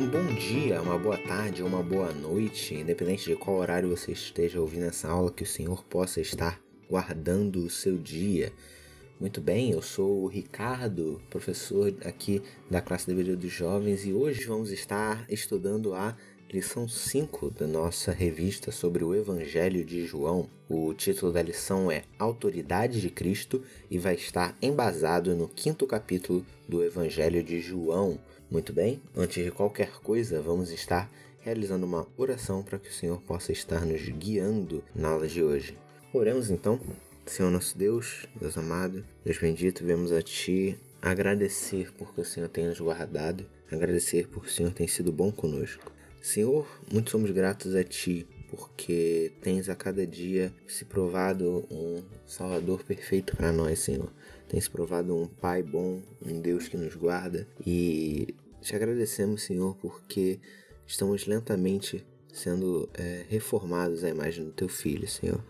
um bom dia, uma boa tarde, uma boa noite, independente de qual horário você esteja ouvindo essa aula, que o Senhor possa estar guardando o seu dia. Muito bem, eu sou o Ricardo, professor aqui da classe de vídeo dos jovens, e hoje vamos estar estudando a lição 5 da nossa revista sobre o Evangelho de João. O título da lição é Autoridade de Cristo e vai estar embasado no quinto capítulo do Evangelho de João. Muito bem, antes de qualquer coisa, vamos estar realizando uma oração para que o Senhor possa estar nos guiando na aula de hoje. Oremos então. Senhor nosso Deus, Deus amado, Deus bendito, vemos a Ti agradecer porque o Senhor tem nos guardado, agradecer porque o Senhor tem sido bom conosco. Senhor, muito somos gratos a Ti porque tens a cada dia se provado um Salvador perfeito para nós, Senhor. Tens provado um Pai bom, um Deus que nos guarda e te agradecemos, Senhor, porque estamos lentamente sendo é, reformados à imagem do Teu Filho, Senhor.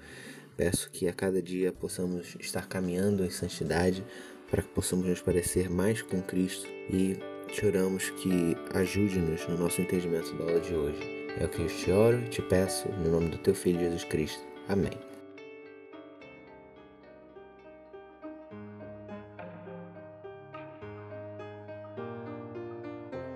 Peço que a cada dia possamos estar caminhando em santidade para que possamos nos parecer mais com Cristo e te oramos que ajude-nos no nosso entendimento da aula de hoje. É o que eu te oro e te peço no nome do teu Filho Jesus Cristo. Amém.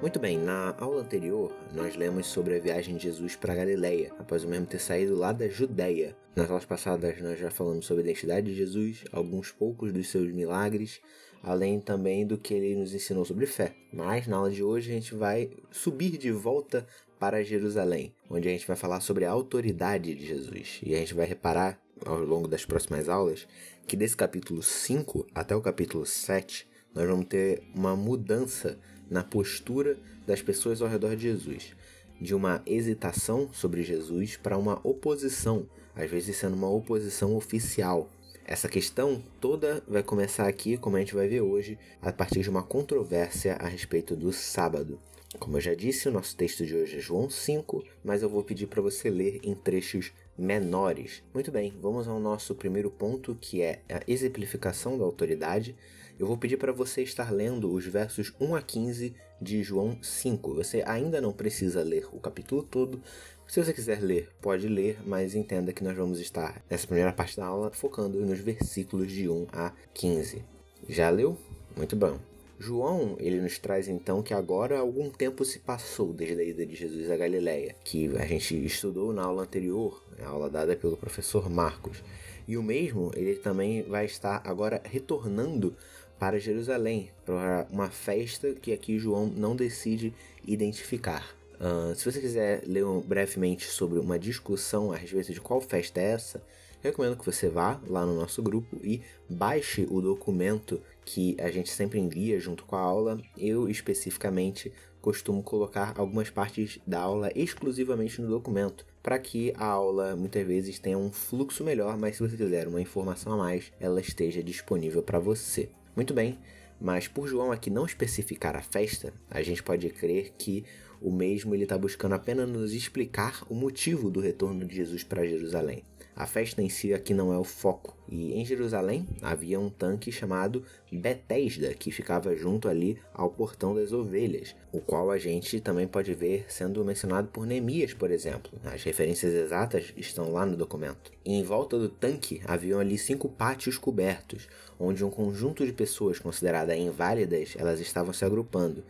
Muito bem, na aula anterior nós lemos sobre a viagem de Jesus para Galileia, após o mesmo ter saído lá da Judéia. Nas aulas passadas nós já falamos sobre a identidade de Jesus, alguns poucos dos seus milagres, além também do que ele nos ensinou sobre fé. Mas na aula de hoje a gente vai subir de volta para Jerusalém, onde a gente vai falar sobre a autoridade de Jesus. E a gente vai reparar ao longo das próximas aulas que desse capítulo 5 até o capítulo 7 nós vamos ter uma mudança na postura das pessoas ao redor de Jesus, de uma hesitação sobre Jesus para uma oposição, às vezes sendo uma oposição oficial. Essa questão toda vai começar aqui, como a gente vai ver hoje, a partir de uma controvérsia a respeito do sábado. Como eu já disse, o nosso texto de hoje é João 5, mas eu vou pedir para você ler em trechos menores. Muito bem, vamos ao nosso primeiro ponto, que é a exemplificação da autoridade. Eu vou pedir para você estar lendo os versos 1 a 15 de João 5. Você ainda não precisa ler o capítulo todo. Se você quiser ler, pode ler, mas entenda que nós vamos estar nessa primeira parte da aula focando nos versículos de 1 a 15. Já leu? Muito bom. João, ele nos traz então que agora algum tempo se passou desde a ida de Jesus a Galiléia, que a gente estudou na aula anterior, a aula dada pelo professor Marcos. E o mesmo, ele também vai estar agora retornando para Jerusalém, para uma festa que aqui João não decide identificar. Uh, se você quiser ler brevemente sobre uma discussão a respeito de qual festa é essa, recomendo que você vá lá no nosso grupo e baixe o documento que a gente sempre envia junto com a aula. Eu especificamente costumo colocar algumas partes da aula exclusivamente no documento, para que a aula muitas vezes tenha um fluxo melhor, mas se você quiser uma informação a mais, ela esteja disponível para você. Muito bem, mas por João aqui não especificar a festa, a gente pode crer que o mesmo ele está buscando apenas nos explicar o motivo do retorno de Jesus para Jerusalém. A festa em si aqui não é o foco. E em Jerusalém havia um tanque chamado Betesda, que ficava junto ali ao portão das ovelhas, o qual a gente também pode ver sendo mencionado por Neemias, por exemplo. As referências exatas estão lá no documento. E em volta do tanque haviam ali cinco pátios cobertos, onde um conjunto de pessoas consideradas inválidas elas estavam se agrupando.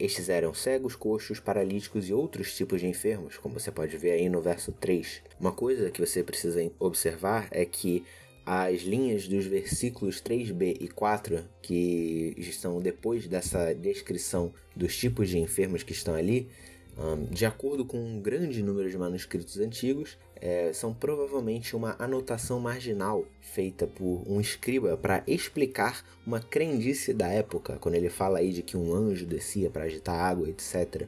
Estes eram cegos, coxos, paralíticos e outros tipos de enfermos, como você pode ver aí no verso 3. Uma coisa que você precisa observar é que as linhas dos versículos 3b e 4, que estão depois dessa descrição dos tipos de enfermos que estão ali, de acordo com um grande número de manuscritos antigos, é, são provavelmente uma anotação marginal feita por um escriba para explicar uma crendice da época, quando ele fala aí de que um anjo descia para agitar água, etc.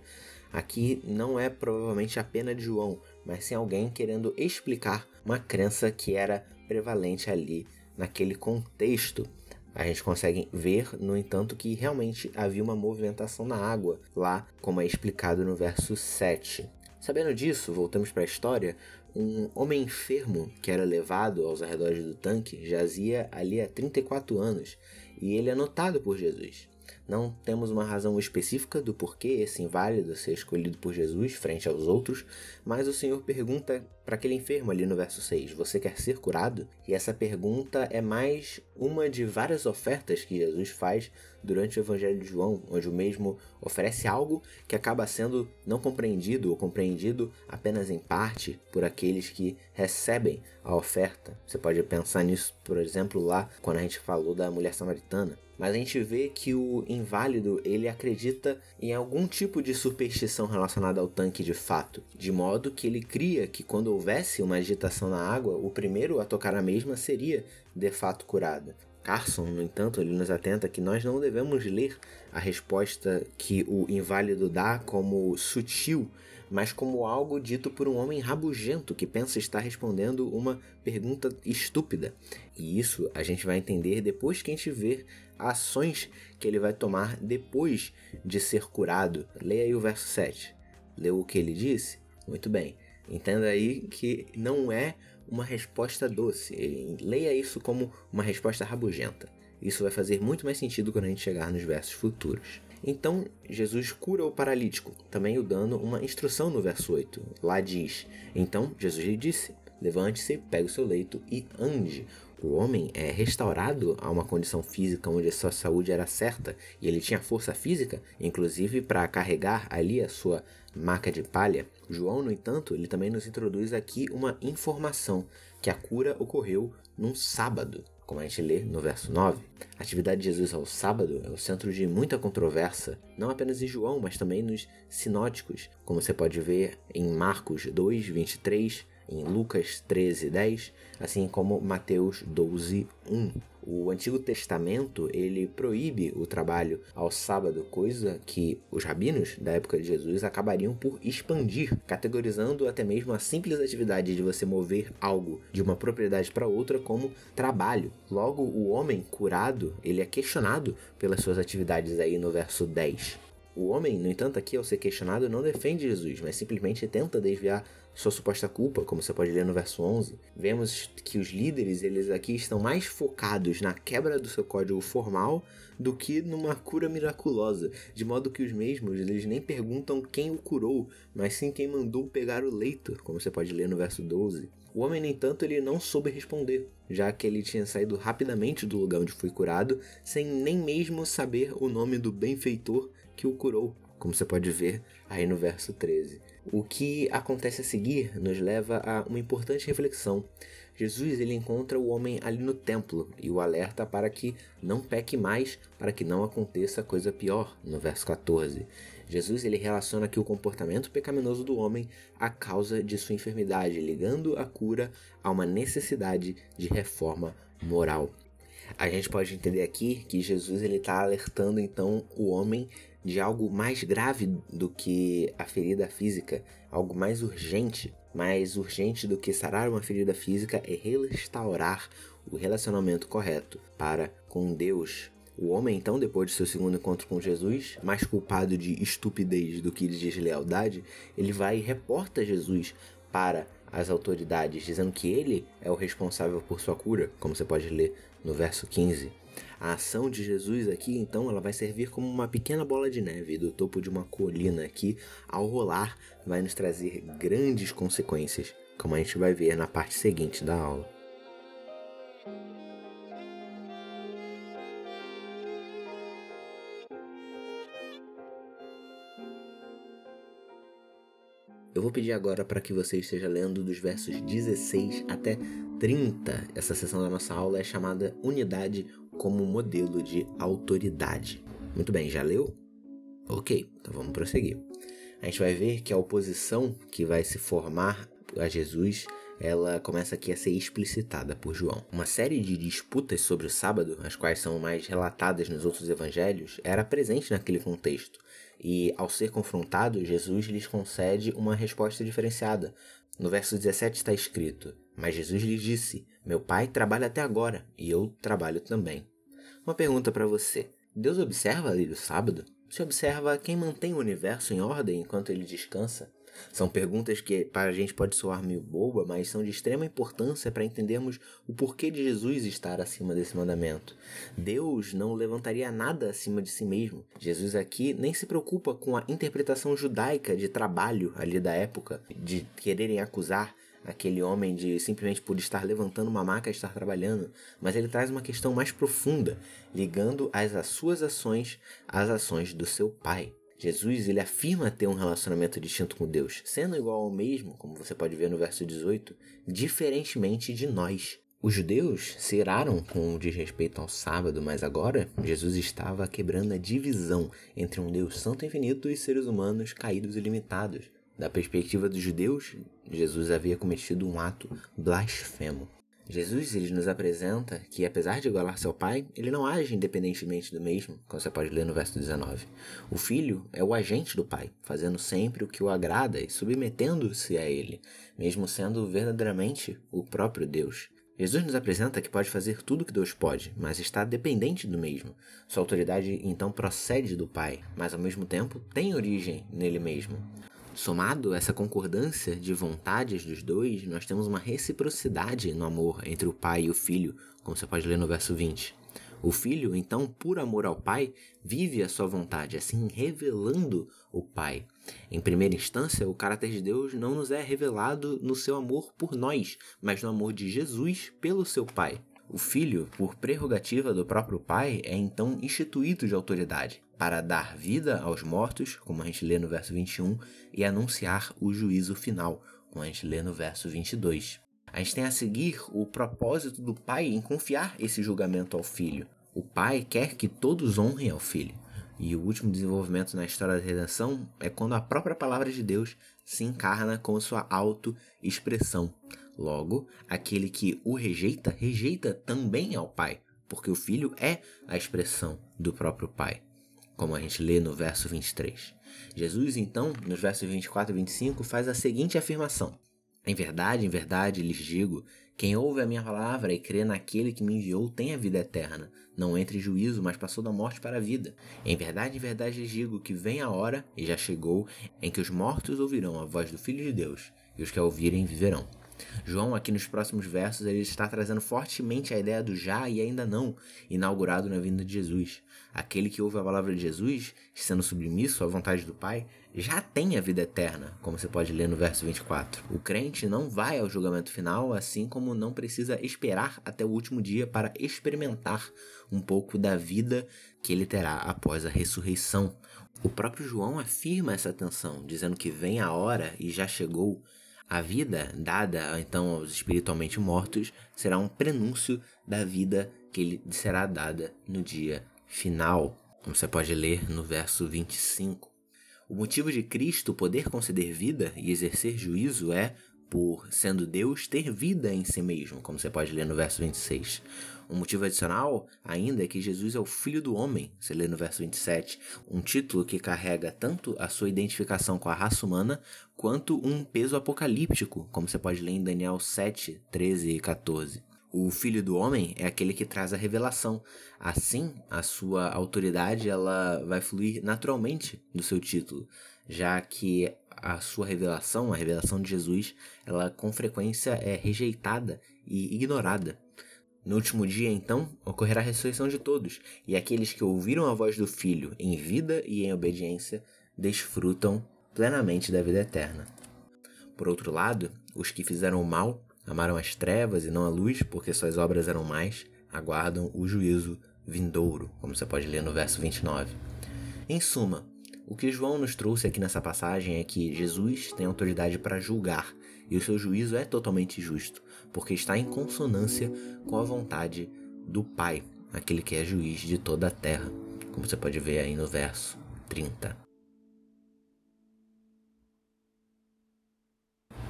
Aqui não é provavelmente a pena de João, mas sim alguém querendo explicar uma crença que era prevalente ali naquele contexto. A gente consegue ver, no entanto, que realmente havia uma movimentação na água lá, como é explicado no verso 7. Sabendo disso, voltamos para a história. Um homem enfermo que era levado aos arredores do tanque jazia ali há 34 anos e ele é notado por Jesus. Não temos uma razão específica do porquê esse inválido ser escolhido por Jesus frente aos outros, mas o Senhor pergunta para aquele enfermo ali no verso 6: Você quer ser curado? E essa pergunta é mais uma de várias ofertas que Jesus faz durante o Evangelho de João, onde o mesmo oferece algo que acaba sendo não compreendido ou compreendido apenas em parte por aqueles que recebem a oferta. Você pode pensar nisso, por exemplo, lá quando a gente falou da mulher samaritana. Mas a gente vê que o inválido ele acredita em algum tipo de superstição relacionada ao tanque de fato, de modo que ele cria que quando houvesse uma agitação na água, o primeiro a tocar a mesma seria de fato curado. Carson, no entanto, ele nos atenta que nós não devemos ler a resposta que o inválido dá como sutil, mas como algo dito por um homem rabugento que pensa estar respondendo uma pergunta estúpida. E isso a gente vai entender depois que a gente ver ações que ele vai tomar depois de ser curado. Leia aí o verso 7. Leu o que ele disse? Muito bem. Entenda aí que não é uma resposta doce. Leia isso como uma resposta rabugenta. Isso vai fazer muito mais sentido quando a gente chegar nos versos futuros. Então, Jesus cura o paralítico, também o dando uma instrução no verso 8. Lá diz: Então Jesus lhe disse: Levante-se, pegue o seu leito e ande. O homem é restaurado a uma condição física onde a sua saúde era certa e ele tinha força física, inclusive para carregar ali a sua maca de palha. João, no entanto, ele também nos introduz aqui uma informação que a cura ocorreu num sábado, como a gente lê no verso 9. A atividade de Jesus ao sábado é o centro de muita controvérsia, não apenas em João, mas também nos sinóticos, como você pode ver em Marcos 2, 23, em Lucas 13, 10, assim como Mateus 12, 1. O Antigo Testamento ele proíbe o trabalho ao sábado, coisa que os rabinos da época de Jesus acabariam por expandir, categorizando até mesmo a simples atividade de você mover algo de uma propriedade para outra como trabalho. Logo, o homem curado ele é questionado pelas suas atividades aí no verso 10. O homem, no entanto, aqui ao ser questionado, não defende Jesus, mas simplesmente tenta desviar sua suposta culpa, como você pode ler no verso 11, vemos que os líderes, eles aqui estão mais focados na quebra do seu código formal do que numa cura miraculosa, de modo que os mesmos, eles nem perguntam quem o curou, mas sim quem mandou pegar o leito, como você pode ler no verso 12. O homem, no entanto, ele não soube responder, já que ele tinha saído rapidamente do lugar onde foi curado, sem nem mesmo saber o nome do benfeitor que o curou, como você pode ver aí no verso 13. O que acontece a seguir nos leva a uma importante reflexão. Jesus ele encontra o homem ali no templo e o alerta para que não peque mais, para que não aconteça coisa pior, no verso 14. Jesus ele relaciona aqui o comportamento pecaminoso do homem à causa de sua enfermidade, ligando a cura a uma necessidade de reforma moral. A gente pode entender aqui que Jesus ele está alertando então o homem de algo mais grave do que a ferida física, algo mais urgente. Mais urgente do que sarar uma ferida física é restaurar o relacionamento correto para com Deus. O homem, então, depois de seu segundo encontro com Jesus, mais culpado de estupidez do que de deslealdade, ele vai e reporta Jesus para as autoridades, dizendo que ele é o responsável por sua cura, como você pode ler no verso 15. A ação de Jesus aqui, então, ela vai servir como uma pequena bola de neve do topo de uma colina que, ao rolar, vai nos trazer grandes consequências, como a gente vai ver na parte seguinte da aula. Eu vou pedir agora para que você esteja lendo dos versos 16 até 30. Essa sessão da nossa aula é chamada Unidade como modelo de autoridade. Muito bem, já leu? Ok, então vamos prosseguir. A gente vai ver que a oposição que vai se formar a Jesus ela começa aqui a ser explicitada por João. Uma série de disputas sobre o sábado, as quais são mais relatadas nos outros evangelhos, era presente naquele contexto. E ao ser confrontado, Jesus lhes concede uma resposta diferenciada. No verso 17 está escrito: Mas Jesus lhes disse: Meu pai trabalha até agora, e eu trabalho também. Uma pergunta para você: Deus observa a lei do sábado? Se observa quem mantém o universo em ordem enquanto ele descansa? São perguntas que para a gente pode soar meio boba, mas são de extrema importância para entendermos o porquê de Jesus estar acima desse mandamento. Deus não levantaria nada acima de si mesmo. Jesus aqui nem se preocupa com a interpretação judaica de trabalho ali da época, de quererem acusar aquele homem de simplesmente por estar levantando uma maca e estar trabalhando, mas ele traz uma questão mais profunda, ligando as, as suas ações às ações do seu pai. Jesus ele afirma ter um relacionamento distinto com Deus, sendo igual ao mesmo, como você pode ver no verso 18, diferentemente de nós. Os judeus se iraram com o desrespeito ao sábado, mas agora Jesus estava quebrando a divisão entre um Deus santo e infinito e seres humanos caídos e limitados. Da perspectiva dos judeus, Jesus havia cometido um ato blasfemo. Jesus ele nos apresenta que, apesar de igualar-se ao Pai, ele não age independentemente do mesmo, como você pode ler no verso 19. O Filho é o agente do Pai, fazendo sempre o que o agrada e submetendo-se a ele, mesmo sendo verdadeiramente o próprio Deus. Jesus nos apresenta que pode fazer tudo o que Deus pode, mas está dependente do mesmo. Sua autoridade então procede do Pai, mas ao mesmo tempo tem origem nele mesmo. Somado essa concordância de vontades dos dois, nós temos uma reciprocidade no amor entre o pai e o filho, como você pode ler no verso 20. O filho, então, por amor ao pai, vive a sua vontade, assim revelando o pai. Em primeira instância, o caráter de Deus não nos é revelado no seu amor por nós, mas no amor de Jesus pelo seu pai. O filho, por prerrogativa do próprio pai, é então instituído de autoridade para dar vida aos mortos, como a gente lê no verso 21, e anunciar o juízo final, como a gente lê no verso 22. A gente tem a seguir o propósito do pai em confiar esse julgamento ao filho. O pai quer que todos honrem ao filho. E o último desenvolvimento na história da redenção é quando a própria palavra de Deus se encarna com sua auto-expressão. Logo, aquele que o rejeita, rejeita também ao Pai, porque o Filho é a expressão do próprio Pai, como a gente lê no verso 23. Jesus, então, nos versos 24 e 25, faz a seguinte afirmação: Em verdade, em verdade lhes digo: quem ouve a minha palavra e crê naquele que me enviou tem a vida eterna. Não entra em juízo, mas passou da morte para a vida. Em verdade, em verdade lhes digo que vem a hora, e já chegou, em que os mortos ouvirão a voz do Filho de Deus, e os que a ouvirem viverão. João, aqui nos próximos versos, ele está trazendo fortemente a ideia do já e ainda não, inaugurado na vinda de Jesus. Aquele que ouve a palavra de Jesus, sendo submisso à vontade do Pai, já tem a vida eterna, como você pode ler no verso 24. O crente não vai ao julgamento final, assim como não precisa esperar até o último dia para experimentar um pouco da vida que ele terá após a ressurreição. O próprio João afirma essa tensão, dizendo que vem a hora e já chegou a vida dada então aos espiritualmente mortos será um prenúncio da vida que lhe será dada no dia final, como você pode ler no verso 25. O motivo de Cristo poder conceder vida e exercer juízo é por, sendo Deus, ter vida em si mesmo, como você pode ler no verso 26. Um motivo adicional ainda é que Jesus é o Filho do Homem, você lê no verso 27, um título que carrega tanto a sua identificação com a raça humana quanto um peso apocalíptico, como você pode ler em Daniel 7, 13 e 14. O Filho do Homem é aquele que traz a revelação. Assim, a sua autoridade ela vai fluir naturalmente do seu título, já que a sua revelação, a revelação de Jesus, ela com frequência é rejeitada e ignorada. No último dia, então, ocorrerá a ressurreição de todos, e aqueles que ouviram a voz do Filho em vida e em obediência desfrutam plenamente da vida eterna. Por outro lado, os que fizeram o mal, amaram as trevas e não a luz, porque suas obras eram mais, aguardam o juízo vindouro, como você pode ler no verso 29. Em suma, o que João nos trouxe aqui nessa passagem é que Jesus tem autoridade para julgar e o seu juízo é totalmente justo, porque está em consonância com a vontade do Pai, aquele que é juiz de toda a terra, como você pode ver aí no verso 30.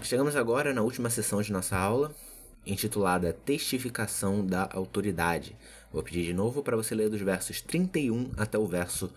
Chegamos agora na última sessão de nossa aula, intitulada Testificação da Autoridade. Vou pedir de novo para você ler dos versos 31 até o verso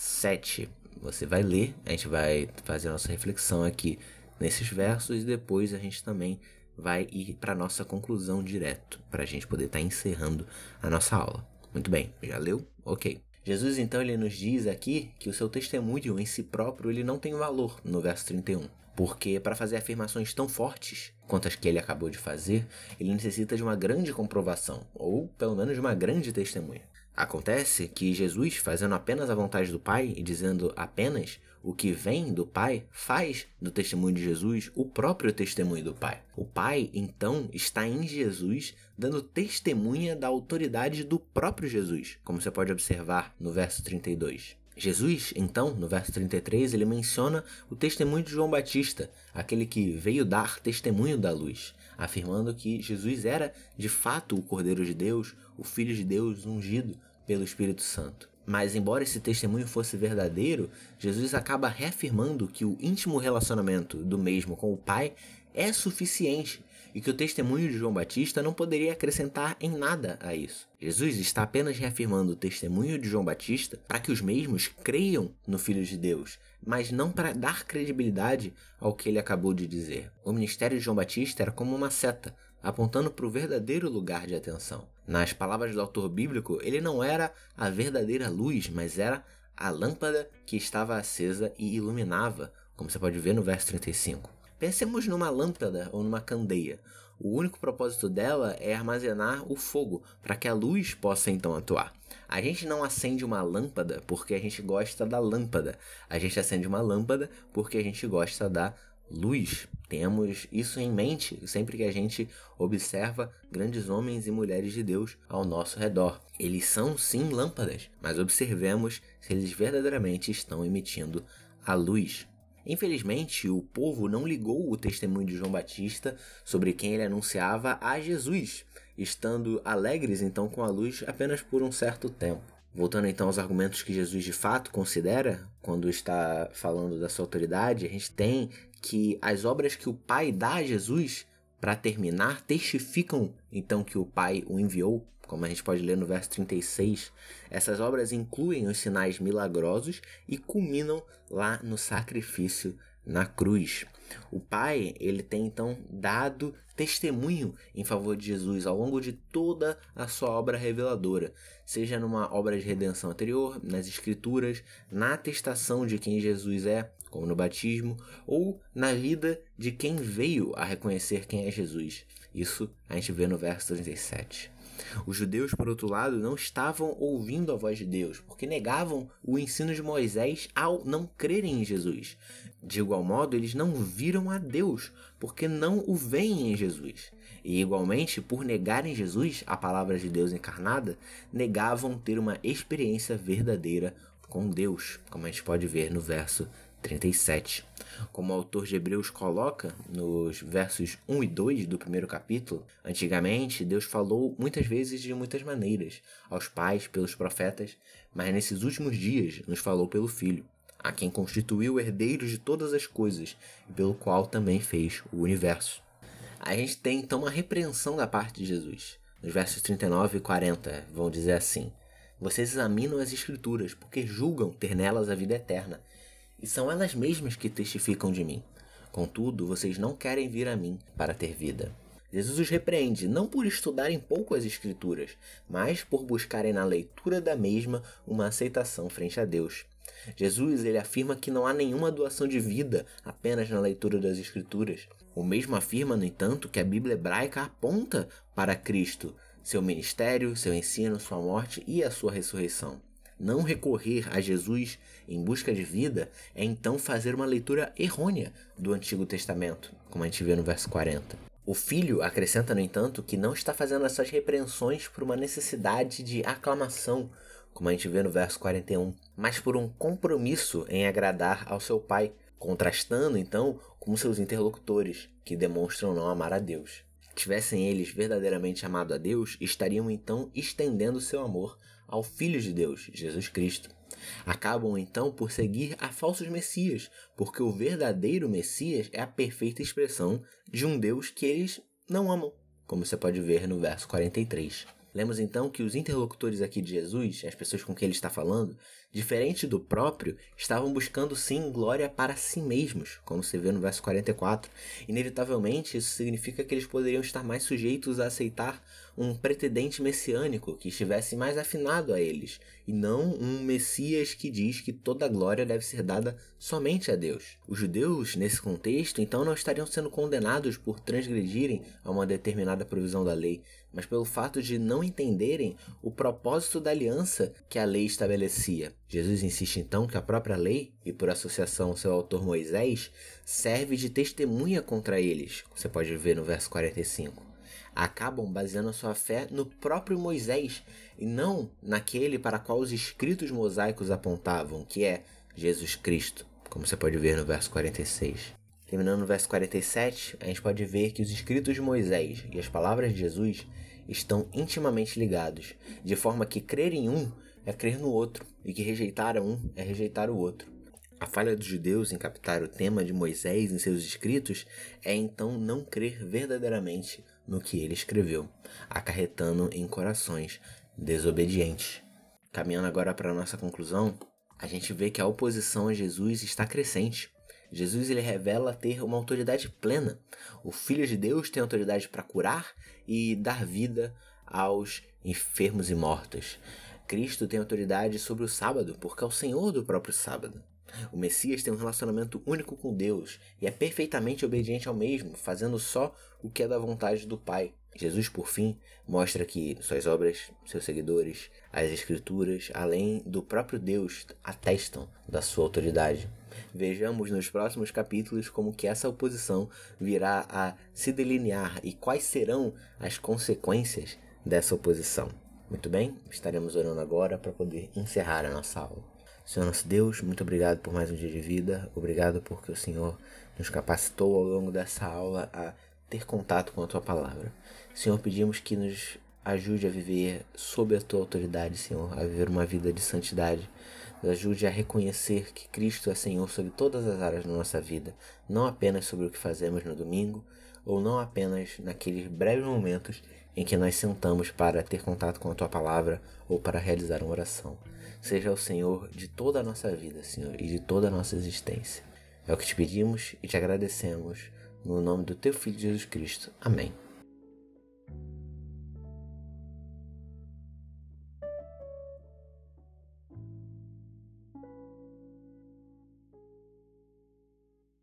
47. Você vai ler, a gente vai fazer a nossa reflexão aqui nesses versos e depois a gente também vai ir para nossa conclusão direto, para a gente poder estar tá encerrando a nossa aula. Muito bem, já leu? Ok. Jesus então ele nos diz aqui que o seu testemunho em si próprio ele não tem valor no verso 31. Porque para fazer afirmações tão fortes quanto as que ele acabou de fazer, ele necessita de uma grande comprovação, ou pelo menos de uma grande testemunha. Acontece que Jesus, fazendo apenas a vontade do Pai e dizendo apenas o que vem do Pai, faz do testemunho de Jesus o próprio testemunho do Pai. O Pai, então, está em Jesus, dando testemunha da autoridade do próprio Jesus, como você pode observar no verso 32. Jesus, então, no verso 33, ele menciona o testemunho de João Batista, aquele que veio dar testemunho da luz, afirmando que Jesus era de fato o Cordeiro de Deus, o Filho de Deus ungido pelo Espírito Santo. Mas, embora esse testemunho fosse verdadeiro, Jesus acaba reafirmando que o íntimo relacionamento do mesmo com o Pai é suficiente e que o testemunho de João Batista não poderia acrescentar em nada a isso. Jesus está apenas reafirmando o testemunho de João Batista para que os mesmos creiam no Filho de Deus, mas não para dar credibilidade ao que ele acabou de dizer. O ministério de João Batista era como uma seta, apontando para o verdadeiro lugar de atenção. Nas palavras do autor bíblico, ele não era a verdadeira luz, mas era a lâmpada que estava acesa e iluminava, como você pode ver no verso 35. Pensemos numa lâmpada ou numa candeia. O único propósito dela é armazenar o fogo para que a luz possa então atuar. A gente não acende uma lâmpada porque a gente gosta da lâmpada. A gente acende uma lâmpada porque a gente gosta da luz. Temos isso em mente sempre que a gente observa grandes homens e mulheres de Deus ao nosso redor. Eles são sim lâmpadas, mas observemos se eles verdadeiramente estão emitindo a luz. Infelizmente, o povo não ligou o testemunho de João Batista sobre quem ele anunciava a Jesus, estando alegres então com a luz apenas por um certo tempo. Voltando então aos argumentos que Jesus de fato considera quando está falando da sua autoridade, a gente tem que as obras que o Pai dá a Jesus para terminar testificam então que o Pai o enviou como a gente pode ler no verso 36, essas obras incluem os sinais milagrosos e culminam lá no sacrifício na cruz. O Pai, ele tem então dado testemunho em favor de Jesus ao longo de toda a sua obra reveladora, seja numa obra de redenção anterior, nas escrituras, na atestação de quem Jesus é, como no batismo, ou na vida de quem veio a reconhecer quem é Jesus. Isso a gente vê no verso 37. Os judeus, por outro lado, não estavam ouvindo a voz de Deus, porque negavam o ensino de Moisés ao não crerem em Jesus. De igual modo, eles não viram a Deus, porque não o veem em Jesus. E igualmente, por negarem Jesus, a palavra de Deus encarnada, negavam ter uma experiência verdadeira com Deus, como a gente pode ver no verso 37. Como o autor de Hebreus coloca nos versos 1 e 2 do primeiro capítulo, antigamente Deus falou muitas vezes de muitas maneiras, aos pais, pelos profetas, mas nesses últimos dias nos falou pelo Filho, a quem constituiu herdeiros de todas as coisas e pelo qual também fez o universo. A gente tem então uma repreensão da parte de Jesus. Nos versos 39 e 40 vão dizer assim: Vocês examinam as Escrituras, porque julgam ter nelas a vida eterna e são elas mesmas que testificam de mim. Contudo, vocês não querem vir a mim para ter vida. Jesus os repreende não por estudarem pouco as Escrituras, mas por buscarem na leitura da mesma uma aceitação frente a Deus. Jesus ele afirma que não há nenhuma doação de vida apenas na leitura das Escrituras. O mesmo afirma, no entanto, que a Bíblia hebraica aponta para Cristo, seu ministério, seu ensino, sua morte e a sua ressurreição. Não recorrer a Jesus em busca de vida é então fazer uma leitura errônea do Antigo Testamento, como a gente vê no verso 40. O filho acrescenta, no entanto, que não está fazendo essas repreensões por uma necessidade de aclamação, como a gente vê no verso 41, mas por um compromisso em agradar ao seu pai, contrastando então com seus interlocutores, que demonstram não amar a Deus. Tivessem eles verdadeiramente amado a Deus, estariam então estendendo seu amor ao Filho de Deus, Jesus Cristo. Acabam então por seguir a falsos messias, porque o verdadeiro Messias é a perfeita expressão de um Deus que eles não amam, como você pode ver no verso 43. Lemos então que os interlocutores aqui de Jesus, as pessoas com quem ele está falando, Diferente do próprio, estavam buscando sim glória para si mesmos, como se vê no verso 44. Inevitavelmente, isso significa que eles poderiam estar mais sujeitos a aceitar um pretendente messiânico que estivesse mais afinado a eles, e não um Messias que diz que toda glória deve ser dada somente a Deus. Os judeus, nesse contexto, então não estariam sendo condenados por transgredirem a uma determinada provisão da lei, mas pelo fato de não entenderem o propósito da aliança que a lei estabelecia. Jesus insiste então que a própria lei, e por associação seu autor Moisés, serve de testemunha contra eles. Você pode ver no verso 45 acabam baseando a sua fé no próprio Moisés e não naquele para qual os escritos mosaicos apontavam, que é Jesus Cristo, como você pode ver no verso 46. Terminando no verso 47, a gente pode ver que os escritos de Moisés e as palavras de Jesus estão intimamente ligados, de forma que crer em um é crer no outro, e que rejeitar um é rejeitar o outro. A falha dos judeus em captar o tema de Moisés em seus escritos é então não crer verdadeiramente no que ele escreveu, acarretando em corações desobedientes. Caminhando agora para a nossa conclusão, a gente vê que a oposição a Jesus está crescente. Jesus ele revela ter uma autoridade plena. O Filho de Deus tem autoridade para curar e dar vida aos enfermos e mortos. Cristo tem autoridade sobre o sábado, porque é o Senhor do próprio sábado. O Messias tem um relacionamento único com Deus e é perfeitamente obediente ao mesmo, fazendo só o que é da vontade do Pai. Jesus, por fim, mostra que suas obras, seus seguidores, as Escrituras, além do próprio Deus, atestam da sua autoridade. Vejamos nos próximos capítulos como que essa oposição virá a se delinear e quais serão as consequências dessa oposição. Muito bem, estaremos orando agora para poder encerrar a nossa aula. Senhor nosso Deus, muito obrigado por mais um dia de vida. Obrigado porque o Senhor nos capacitou ao longo dessa aula a ter contato com a tua palavra. Senhor, pedimos que nos ajude a viver sob a tua autoridade, Senhor, a viver uma vida de santidade. Nos ajude a reconhecer que Cristo é Senhor sobre todas as áreas da nossa vida, não apenas sobre o que fazemos no domingo, ou não apenas naqueles breves momentos em que nós sentamos para ter contato com a tua palavra ou para realizar uma oração seja o Senhor de toda a nossa vida, Senhor, e de toda a nossa existência. É o que te pedimos e te agradecemos, no nome do teu Filho Jesus Cristo. Amém.